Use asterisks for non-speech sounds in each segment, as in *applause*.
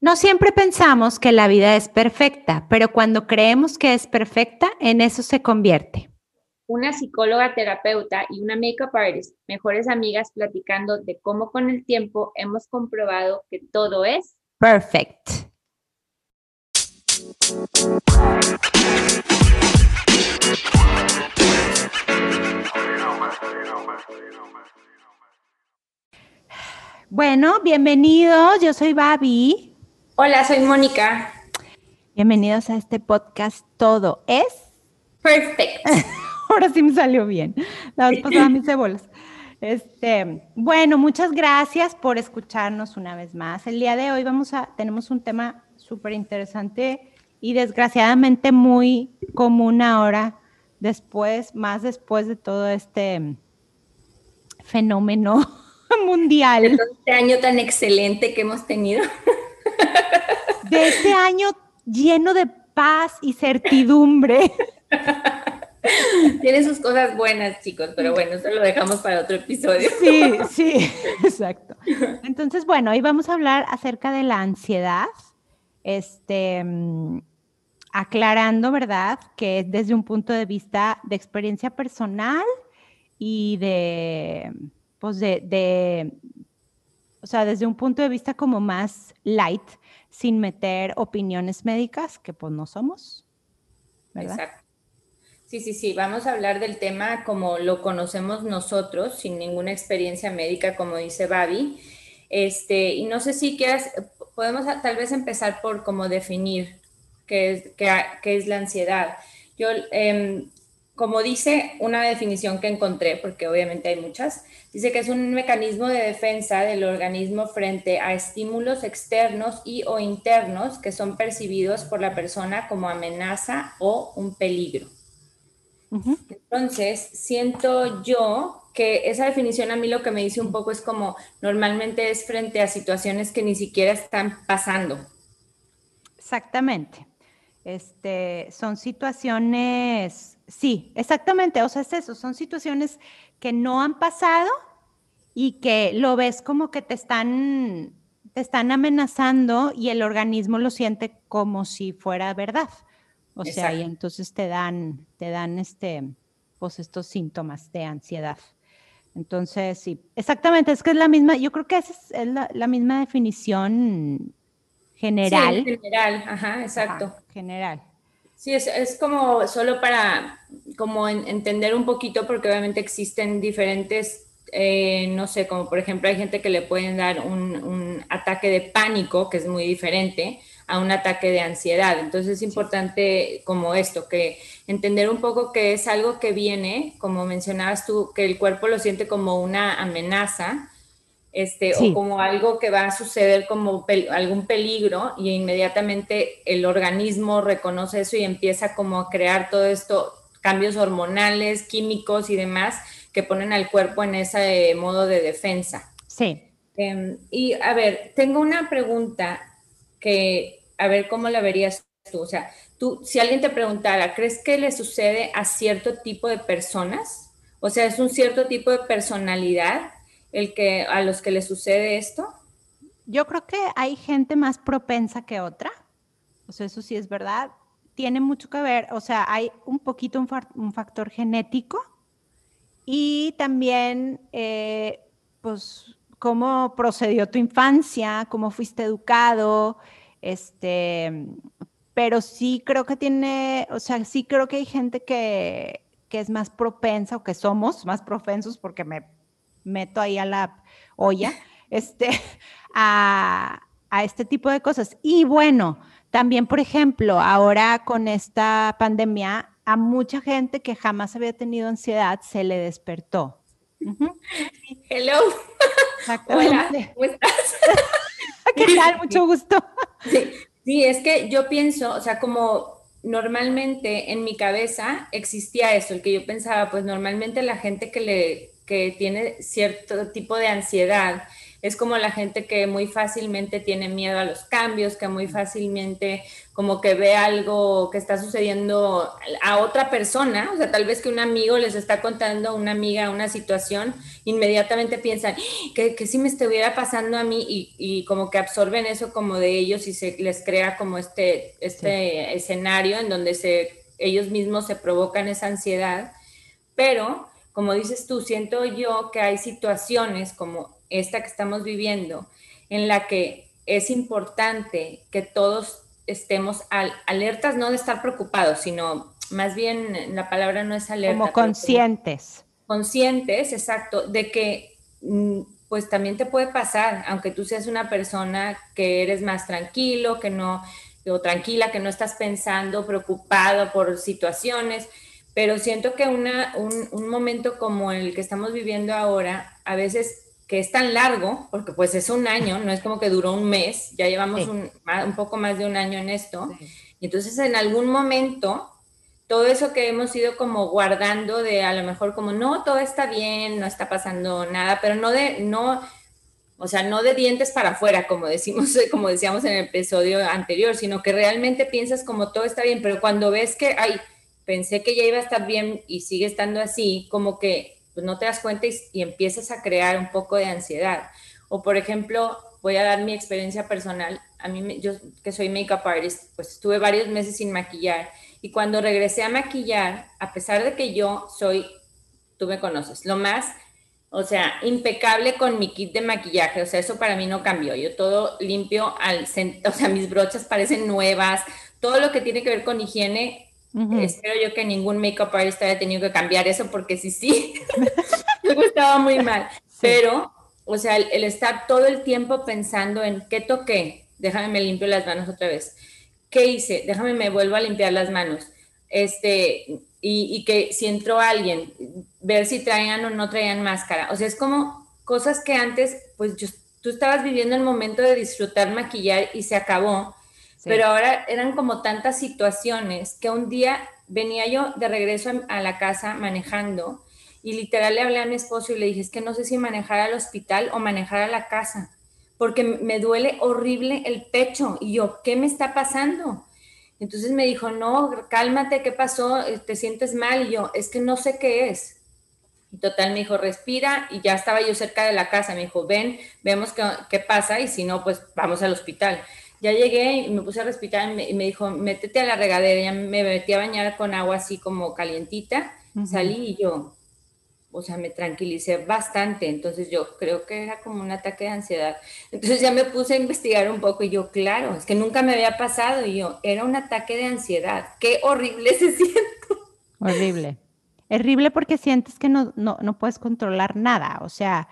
No siempre pensamos que la vida es perfecta, pero cuando creemos que es perfecta, en eso se convierte. Una psicóloga terapeuta y una makeup artist, mejores amigas platicando de cómo con el tiempo hemos comprobado que todo es perfect. Bueno, bienvenidos. Yo soy Babi. Hola, soy Mónica. Bienvenidos a este podcast Todo es Perfect. *laughs* Ahora sí me salió bien. La vez pasada mis cebolas. Este, bueno, muchas gracias por escucharnos una vez más. El día de hoy vamos a, tenemos un tema súper interesante y desgraciadamente muy común ahora, después, más después de todo este fenómeno *laughs* mundial. este año tan excelente que hemos tenido de este año lleno de paz y certidumbre. Tiene sus cosas buenas, chicos, pero bueno, eso lo dejamos para otro episodio. Sí, sí, exacto. Entonces, bueno, hoy vamos a hablar acerca de la ansiedad, este, aclarando, ¿verdad?, que es desde un punto de vista de experiencia personal y de, pues, de, de o sea, desde un punto de vista como más light, sin meter opiniones médicas, que pues no somos. ¿verdad? Exacto. Sí, sí, sí, vamos a hablar del tema como lo conocemos nosotros, sin ninguna experiencia médica, como dice Babi. Este, y no sé si quieras, podemos tal vez empezar por cómo definir qué es, qué, es la ansiedad. Yo, eh, como dice una definición que encontré, porque obviamente hay muchas, dice que es un mecanismo de defensa del organismo frente a estímulos externos y o internos que son percibidos por la persona como amenaza o un peligro. Entonces, siento yo que esa definición a mí lo que me dice un poco es como normalmente es frente a situaciones que ni siquiera están pasando. Exactamente. Este, son situaciones sí, exactamente, o sea, es eso, son situaciones que no han pasado y que lo ves como que te están, te están amenazando y el organismo lo siente como si fuera verdad. O sea, y entonces te dan, te dan este, pues estos síntomas de ansiedad. Entonces, sí, exactamente, es que es la misma, yo creo que esa es la, misma definición general. general, ajá, exacto. general. Sí, es, como solo para como entender un poquito, porque obviamente existen diferentes, eh, no sé, como por ejemplo hay gente que le pueden dar un, ataque de pánico, que es muy diferente a un ataque de ansiedad. Entonces es importante como esto, que entender un poco que es algo que viene, como mencionabas tú, que el cuerpo lo siente como una amenaza este, o como algo que va a suceder como algún peligro y inmediatamente el organismo reconoce eso y empieza como a crear todo esto, cambios hormonales, químicos y demás que ponen al cuerpo en ese modo de defensa. Sí. Em, y a ver, tengo una pregunta que, a ver, ¿cómo la verías tú? O sea, tú, si alguien te preguntara, ¿crees que le sucede a cierto tipo de personas? O sea, ¿es un cierto tipo de personalidad el que a los que les sucede esto? Yo creo que hay gente más propensa que otra. O sea, eso sí es verdad. Tiene mucho que ver, o sea, hay un poquito un, factor genético y también, eh, pues, cómo procedió tu infancia, cómo fuiste educado, este, pero sí creo que tiene, o sea, sí creo que hay gente que, que es más propensa o que somos más propensos porque me meto ahí a la olla, este, *laughs* a, este tipo de cosas. Y bueno, también, por ejemplo, ahora con esta pandemia, a mucha gente que jamás había tenido ansiedad se le despertó. Hello. Hola, ¿cómo estás? *laughs* ¿Qué tal? Mucho gusto. Sí, sí, es que yo pienso, o sea, como normalmente en mi cabeza existía eso, el que yo pensaba, pues normalmente la gente que le que tiene cierto tipo de ansiedad es como la gente que muy fácilmente tiene miedo a los cambios, que muy fácilmente como que ve algo que está sucediendo a otra persona, o sea, tal vez que un amigo les está contando a una amiga una situación, inmediatamente piensan que, que si me estuviera pasando a mí y, como que absorben eso como de ellos y se les crea como este, este escenario en donde se, ellos mismos se provocan esa ansiedad, pero como dices tú, siento yo que hay situaciones como esta que estamos viviendo en la que es importante que todos estemos alertas, no de estar preocupados, sino más bien la palabra no es alerta. Como conscientes. conscientes, exacto, de que mm, pues también te puede pasar, aunque tú seas una persona que eres más tranquilo, que no, o tranquila, que no estás pensando, preocupado por situaciones, pero siento que una, un, momento como el que estamos viviendo ahora, a veces que es tan largo, porque pues es un año, no es como que duró un mes, ya llevamos un, poco más de un año en esto, y entonces en algún momento, todo eso que hemos ido como guardando de a lo mejor como, no, todo está bien, no está pasando nada, pero no de, no, o sea, no de dientes para afuera, como decimos, *laughs* como decíamos en el episodio anterior, sino que realmente piensas como todo está bien, pero cuando ves que, hay pensé que ya iba a estar bien y sigue estando así, como que pues, no te das cuenta y, empiezas a crear un poco de ansiedad. O por ejemplo, voy a dar mi experiencia personal. A mí, yo que soy makeup artist, pues estuve varios meses sin maquillar y cuando regresé a maquillar, a pesar de que yo soy, tú me conoces, lo más, o sea, impecable con mi kit de maquillaje, o sea, eso para mí no cambió. Yo todo limpio al, o sea, mis brochas parecen nuevas, todo lo que tiene que ver con higiene Espero yo que ningún makeup artist haya tenido que cambiar eso porque sí, *laughs* sí, me gustaba muy mal. Pero, o sea, el, estar todo el tiempo pensando en qué toqué, déjame me limpio las manos otra vez. ¿Qué hice? Déjame me vuelvo a limpiar las manos. Este, y, y que si entró alguien, ver si traían o no traían máscara. O sea, es como cosas que antes, pues yo, tú estabas viviendo el momento de disfrutar maquillar y se acabó pero ahora eran como tantas situaciones que un día venía yo de regreso a la casa manejando y literal le hablé a mi esposo y le dije, es que no sé si manejar al hospital o manejar a la casa, porque me duele horrible el pecho. Y yo, ¿qué me está pasando? Entonces me dijo, no, cálmate, ¿qué pasó? ¿Te sientes mal? Y yo, es que no sé qué es. Y total me dijo, respira, y ya estaba yo cerca de la casa. Me dijo, ven, vemos qué, qué pasa, y si no, pues vamos al hospital. Ya llegué y me puse a respirar y me, dijo, métete a la regadera. Ya me metí a bañar con agua así como calientita. Salí y yo, o sea, me tranquilicé bastante. Entonces yo creo que era como un ataque de ansiedad. Entonces ya me puse a investigar un poco y yo, claro, es que nunca me había pasado. Y yo, era un ataque de ansiedad. Qué horrible se *laughs* siente. Horrible. Horrible porque sientes que no, no, no puedes controlar nada. O sea,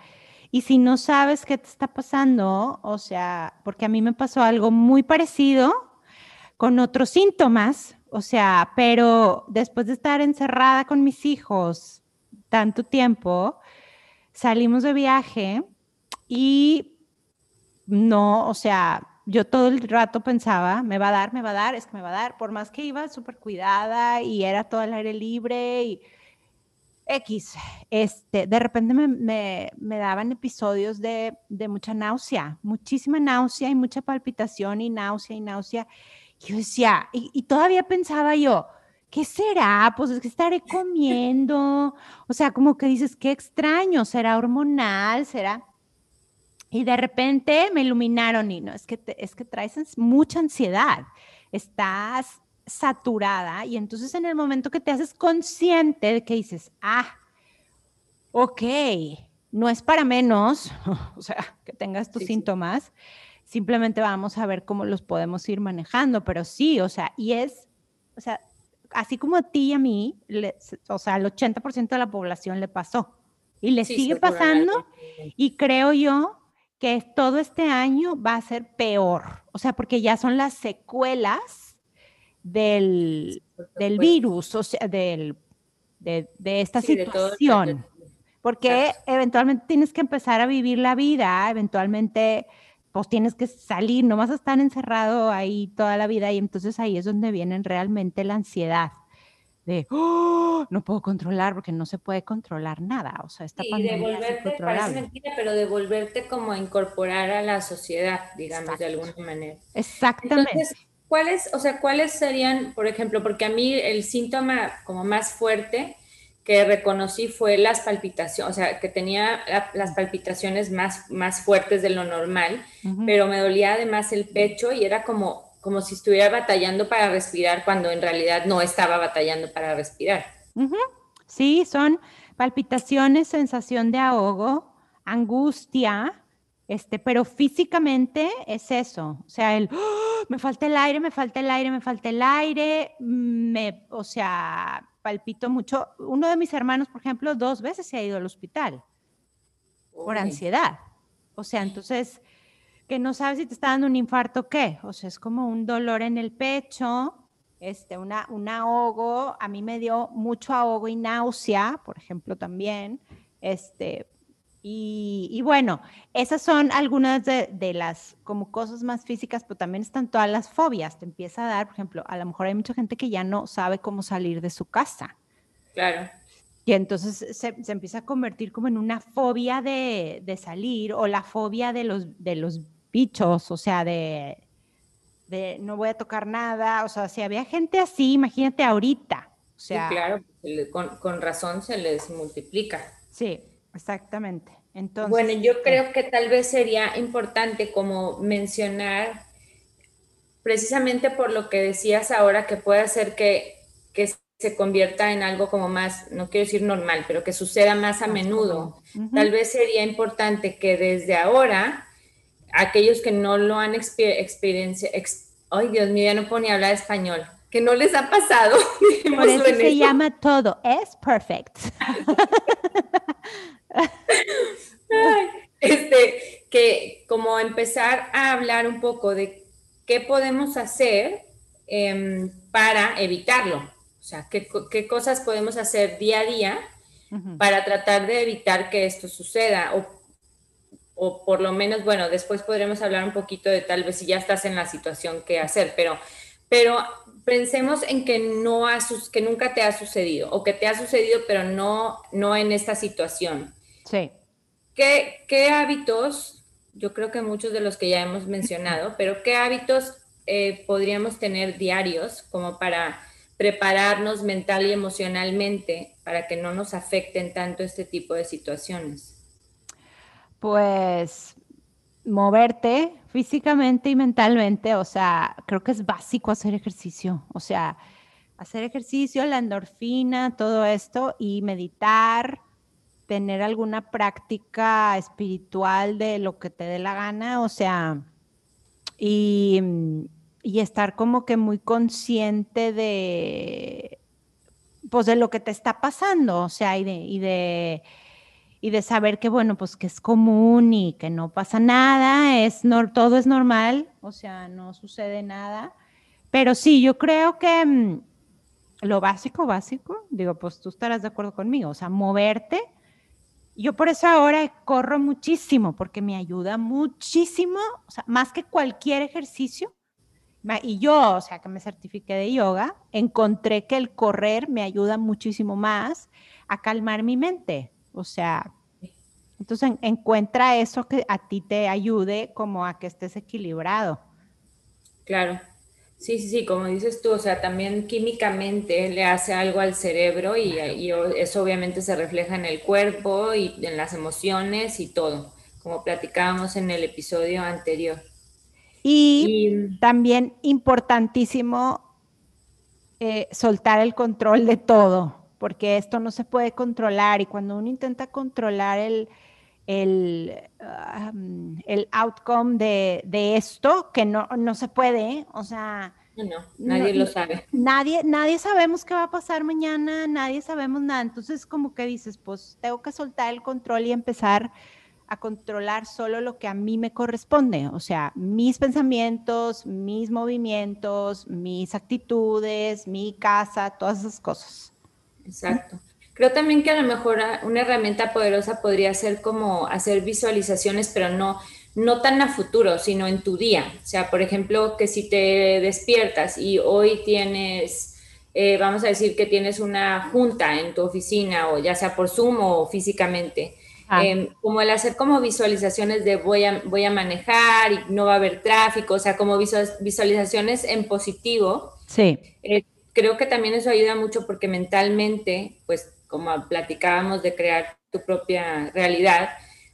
y si no sabes qué te está pasando, o sea, porque a mí me pasó algo muy parecido con otros síntomas, o sea, pero después de estar encerrada con mis hijos tanto tiempo, salimos de viaje y no, o sea, yo todo el rato pensaba, me va a dar, me va a dar, es que me va a dar, por más que iba súper cuidada y era todo el aire libre y X, este, de repente me, daban episodios de, mucha náusea, muchísima náusea y mucha palpitación y náusea y náusea. Y yo decía, y, todavía pensaba yo, ¿qué será? Pues es que estaré comiendo. O sea, como que dices, qué extraño, será hormonal, será. Y de repente me iluminaron y no, es que, es que traes mucha ansiedad, estás saturada y entonces en el momento que te haces consciente de que dices, ah, ok, no es para menos, *laughs* o sea, que tengas tus síntomas, simplemente vamos a ver cómo los podemos ir manejando, pero sí, o sea, y es, o sea, así como a ti y a mí, o sea, al 80% de la población le pasó y le sigue pasando y creo yo que todo este año va a ser peor, o sea, porque ya son las secuelas del, del virus, o sea, del, de, esta situación. porque eventualmente tienes que empezar a vivir la vida, eventualmente pues tienes que salir, no vas a estar encerrado ahí toda la vida y entonces ahí es donde viene realmente la ansiedad. de ¡Oh! no puedo controlar porque no se puede controlar nada. O sea, esta sí, devolverte, parece mentira, pero devolverte como a incorporar a la sociedad, digamos, de alguna manera. Exactamente. Entonces, ¿cuáles, o sea, cuáles serían, por ejemplo, porque a mí el síntoma como más fuerte que reconocí fue las palpitaciones, o sea, que tenía las palpitaciones más, más fuertes de lo normal, pero me dolía además el pecho y era como como si estuviera batallando para respirar cuando en realidad no estaba batallando para respirar. Sí, son palpitaciones, sensación de ahogo, angustia, este, pero físicamente es eso, o sea, el, ¡oh! me falta el aire, me falta el aire, me falta el aire, me, o sea, palpito mucho. Uno de mis hermanos, por ejemplo, dos veces se ha ido al hospital por ansiedad. O sea, entonces que no sabes si te está dando un infarto o qué. O sea, es como un dolor en el pecho, este, una, un ahogo. A mí me dio mucho ahogo y náusea, por ejemplo, también. Este, y, bueno, esas son algunas de, de, las como cosas más físicas, pero también están todas las fobias. Te empieza a dar, por ejemplo, a lo mejor hay mucha gente que ya no sabe cómo salir de su casa. Claro. Y entonces se, se empieza a convertir como en una fobia de, de, salir o la fobia de los, de los bichos, o sea, de, de no voy a tocar nada, o sea, si había gente así, imagínate ahorita. O sea, sí, claro, con, con, razón se les multiplica. Sí, exactamente. Entonces, bueno, yo creo que tal vez sería importante como mencionar, precisamente por lo que decías ahora, que puede hacer que, que se convierta en algo como más, no quiero decir normal, pero que suceda más a menudo. Tal vez sería importante que desde ahora aquellos que no lo han experienciado, ay Dios mío, ya no puedo ni hablar español, que no les ha pasado. *laughs* Por eso se llama todo, es perfect. *laughs* *laughs* este, que como empezar a hablar un poco de qué podemos hacer em, para evitarlo. O sea, qué, qué, cosas podemos hacer día a día para tratar de evitar que esto suceda o o por lo menos, bueno, después podremos hablar un poquito de tal vez si ya estás en la situación que hacer, pero, pero pensemos en que, no ha, que nunca te ha sucedido o que te ha sucedido, pero no, no en esta situación. Sí. ¿Qué, ¿Qué hábitos, yo creo que muchos de los que ya hemos mencionado, *laughs* pero qué hábitos eh, podríamos tener diarios como para prepararnos mental y emocionalmente para que no nos afecten tanto este tipo de situaciones? pues moverte físicamente y mentalmente, o sea, creo que es básico hacer ejercicio, o sea, hacer ejercicio, la endorfina, todo esto y meditar, tener alguna práctica espiritual de lo que te dé la gana, o sea, y, estar como que muy consciente de, pues de lo que te está pasando, o sea, y de y de saber que, bueno, pues que es común y que no pasa nada, es no, todo es normal, o sea, no sucede nada. Pero sí, yo creo que mm, lo básico, básico, digo, pues tú estarás de acuerdo conmigo, o sea, moverte. Yo por eso ahora corro muchísimo, porque me ayuda muchísimo, más que cualquier ejercicio. Y yo, o sea, que me certifiqué de yoga, encontré que el correr me ayuda muchísimo más a calmar mi mente. O sea, entonces encuentra eso que a ti te ayude como a que estés equilibrado. Claro. Sí, sí, sí, como dices tú, o sea, también químicamente le hace algo al cerebro y, eso obviamente se refleja en el cuerpo y en las emociones y todo, como platicábamos en el episodio anterior. Y, también importantísimo eh, soltar el control de todo porque esto no se puede controlar y cuando uno intenta controlar el, el, el outcome de, de, esto, que no, no se puede, o sea... No, nadie lo sabe. Nadie, nadie sabemos qué va a pasar mañana, nadie sabemos nada. Entonces, como que dices, pues tengo que soltar el control y empezar a controlar solo lo que a mí me corresponde, o sea, mis pensamientos, mis movimientos, mis actitudes, mi casa, todas esas cosas. Exacto. Creo también que a lo mejor una herramienta poderosa podría ser como hacer visualizaciones, pero no, no tan a futuro, sino en tu día. O sea, por ejemplo, que si te despiertas y hoy tienes eh, vamos a decir que tienes una junta en tu oficina o ya sea por Zoom o físicamente. Ah. Em, como el hacer como visualizaciones de voy a, voy a manejar y no va a haber tráfico, o sea, como visualizaciones en positivo. Sí. Eh, creo que también eso ayuda mucho porque mentalmente, pues como platicábamos de crear tu propia realidad,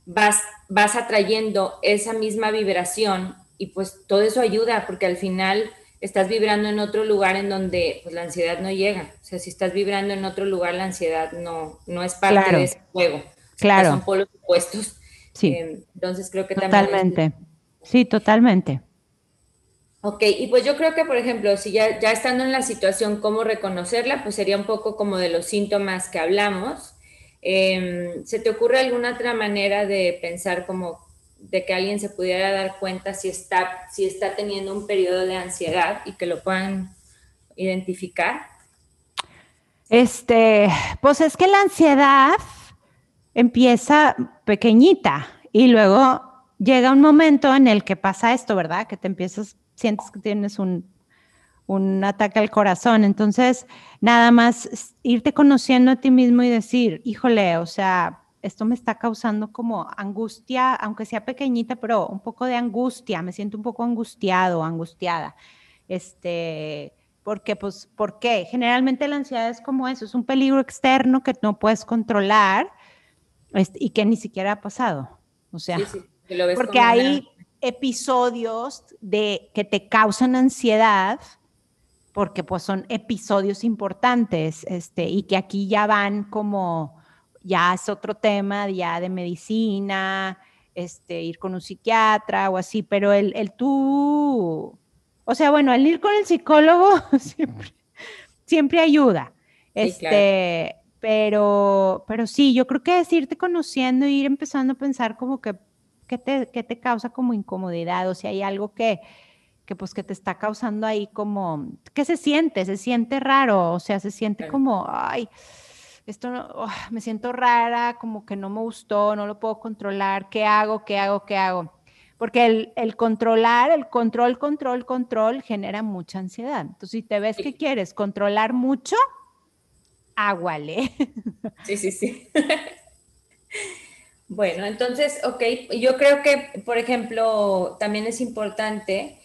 vas, vas atrayendo esa misma vibración y pues todo eso ayuda porque al final estás vibrando en otro lugar en donde pues, la ansiedad no llega. O sea, si estás vibrando en otro lugar, la ansiedad no, no es parte de ese juego. Claro. son polos opuestos. Sí. Eh, entonces creo que totalmente. también... Totalmente. Sí, totalmente. Ok, y pues yo creo que, por ejemplo, si ya, ya estando en la situación, cómo reconocerla, pues sería un poco como de los síntomas que hablamos. Em, ¿Se te ocurre alguna otra manera de pensar como de que alguien se pudiera dar cuenta si está, si está teniendo un periodo de ansiedad y que lo puedan identificar? Este, pues es que la ansiedad empieza pequeñita y luego llega un momento en el que pasa esto, ¿verdad? Que te empiezas, sientes que tienes un, un ataque al corazón. Entonces, nada más irte conociendo a ti mismo y decir, híjole, o sea, esto me está causando como angustia, aunque sea pequeñita, pero un poco de angustia, me siento un poco angustiado, angustiada. Este, porque, pues, ¿por qué? Generalmente la ansiedad es como eso, es un peligro externo que no puedes controlar este, y que ni siquiera ha pasado. O sea, porque hay episodios de que te causan ansiedad porque pues son episodios importantes este, y que aquí ya van como ya es otro tema ya de medicina, este, ir con un psiquiatra o así, pero el, el tú, o sea, bueno, el ir con el psicólogo *laughs* siempre, siempre ayuda. este, pero, pero sí, yo creo que es irte conociendo ir empezando a pensar como que, ¿qué te, qué te causa como incomodidad? O si hay algo que, que pues que te está causando ahí como, ¿qué se siente? Se siente raro, o sea, se siente como, ay, esto no, me siento rara, como que no me gustó, no lo puedo controlar, ¿qué hago? ¿Qué hago? ¿Qué hago? Porque el, el controlar, el control, control, control genera mucha ansiedad. Entonces, si te ves que quieres controlar mucho, águale. Sí, sí, sí. *laughs* Bueno, entonces, ok, yo creo que, por ejemplo, también es importante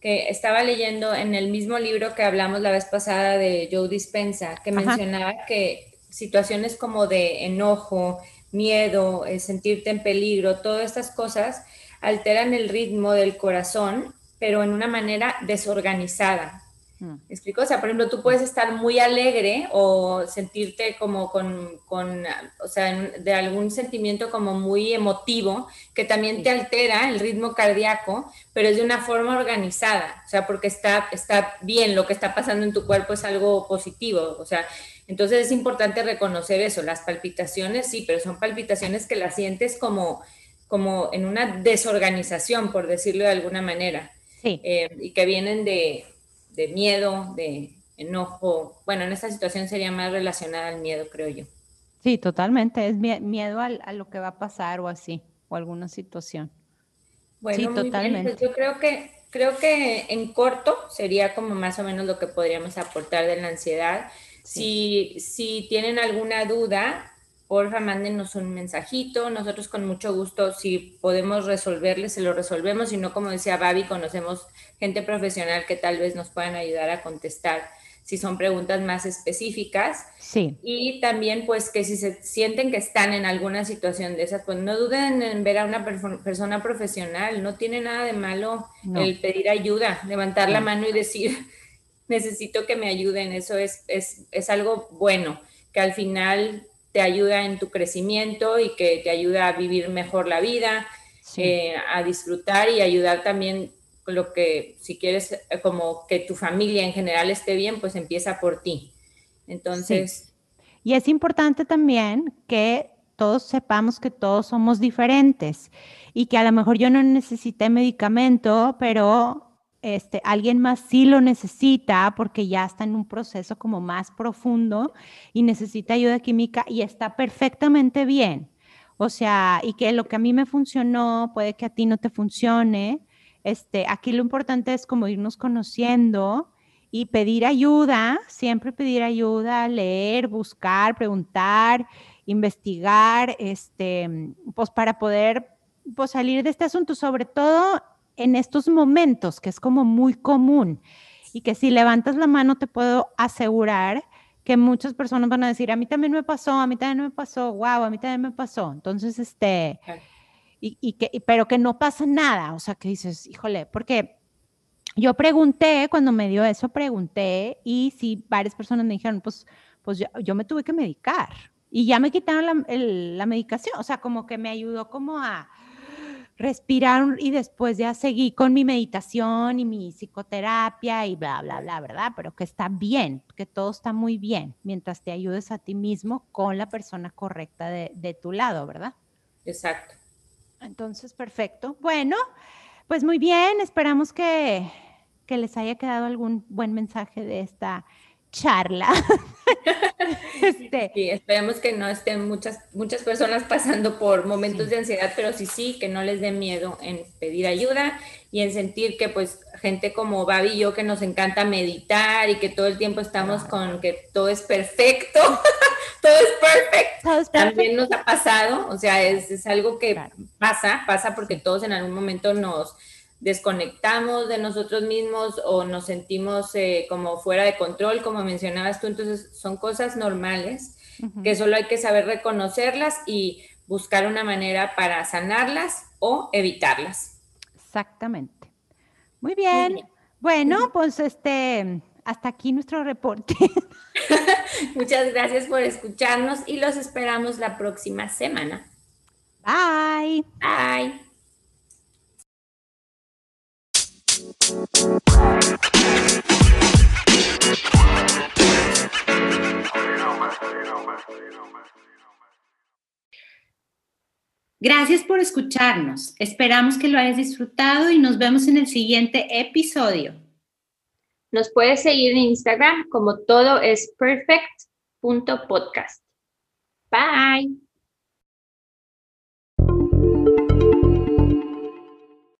que estaba leyendo en el mismo libro que hablamos la vez pasada de Joe Dispensa, que mencionaba que situaciones como de enojo, miedo, eh, sentirte en peligro, todas estas cosas alteran el ritmo del corazón, pero en una manera desorganizada. Mm. ¿Me explico? O sea, por ejemplo, tú puedes estar muy alegre o sentirte como con, con o sea, de algún sentimiento como muy emotivo que también te altera el ritmo cardíaco, pero es de una forma organizada, o sea, porque está, está bien, lo que está pasando en tu cuerpo es algo positivo, o sea, entonces es importante reconocer eso, las palpitaciones sí, pero son palpitaciones que las sientes como, como en una desorganización, por decirlo de alguna manera, sí. Eh, y que vienen de de miedo, de enojo. Bueno, en esta situación sería más relacionada al miedo, creo yo. Sí, totalmente. Es miedo a, lo que va a pasar o así, o alguna situación. Bueno, sí, totalmente. Pues yo creo que, creo que en corto sería como más o menos lo que podríamos aportar de la ansiedad. Si, si tienen alguna duda, porfa, mándenos un mensajito. Nosotros con mucho gusto, si podemos resolverles, se lo resolvemos. Si no, como decía Babi, conocemos gente profesional que tal vez nos puedan ayudar a contestar si son preguntas más específicas. Sí. Y también, pues, que si se sienten que están en alguna situación de esas, pues no duden en ver a una persona profesional. No tiene nada de malo el pedir ayuda, levantar la mano y decir, *laughs* necesito que me ayuden. Eso es, es, es algo bueno, que al final te ayuda en tu crecimiento y que te ayuda a vivir mejor la vida, eh, a disfrutar y ayudar también lo que, si quieres, eh, como que tu familia en general esté bien, pues empieza por ti. Entonces... Y es importante también que todos sepamos que todos somos diferentes y que a lo mejor yo no necesité medicamento, pero este, alguien más sí lo necesita porque ya está en un proceso como más profundo y necesita ayuda química y está perfectamente bien. O sea, y que lo que a mí me funcionó puede que a ti no te funcione. Este, aquí lo importante es como irnos conociendo y pedir ayuda, siempre pedir ayuda, leer, buscar, preguntar, investigar, este, pues para poder pues, salir de este asunto, sobre todo en estos momentos, que es como muy común y que si levantas la mano te puedo asegurar que muchas personas van a decir, a mí también me pasó, a mí también me pasó, wow, a mí también me pasó. Entonces, este, y, que, pero que no pasa nada, o sea, que dices, híjole, porque yo pregunté, cuando me dio eso, pregunté y sí, varias personas me dijeron, pues, pues yo, me tuve que medicar y ya me quitaron la, medicación, o sea, como que me ayudó como a respirar y después ya seguí con mi meditación y mi psicoterapia y bla, bla, bla, ¿verdad? Pero que está bien, que todo está muy bien mientras te ayudes a ti mismo con la persona correcta de tu lado, ¿verdad? Exacto. Entonces, perfecto. Bueno, pues muy bien, esperamos que, que les haya quedado algún buen mensaje de esta charla. *laughs* este. Sí, esperemos que no estén muchas, muchas personas pasando por momentos de ansiedad, pero sí, sí, que no les dé miedo en pedir ayuda y en sentir que pues gente como Babi y yo que nos encanta meditar y que todo el tiempo estamos con que todo es perfecto, *laughs* todo es perfecto, también nos ha pasado, o sea, es, es algo que pasa, pasa porque todos en algún momento nos desconectamos de nosotros mismos o nos sentimos eh, como fuera de control, como mencionabas tú. Entonces, son cosas normales que solo hay que saber reconocerlas y buscar una manera para sanarlas o evitarlas. Exactamente. Muy bien. Bueno, pues este, hasta aquí nuestro reporte. *laughs* Muchas gracias por escucharnos y los esperamos la próxima semana. Bye. Bye. Gracias por escucharnos. Esperamos que lo hayas disfrutado y nos vemos en el siguiente episodio. Nos puedes seguir en Instagram como todo es perfect.podcast. Bye.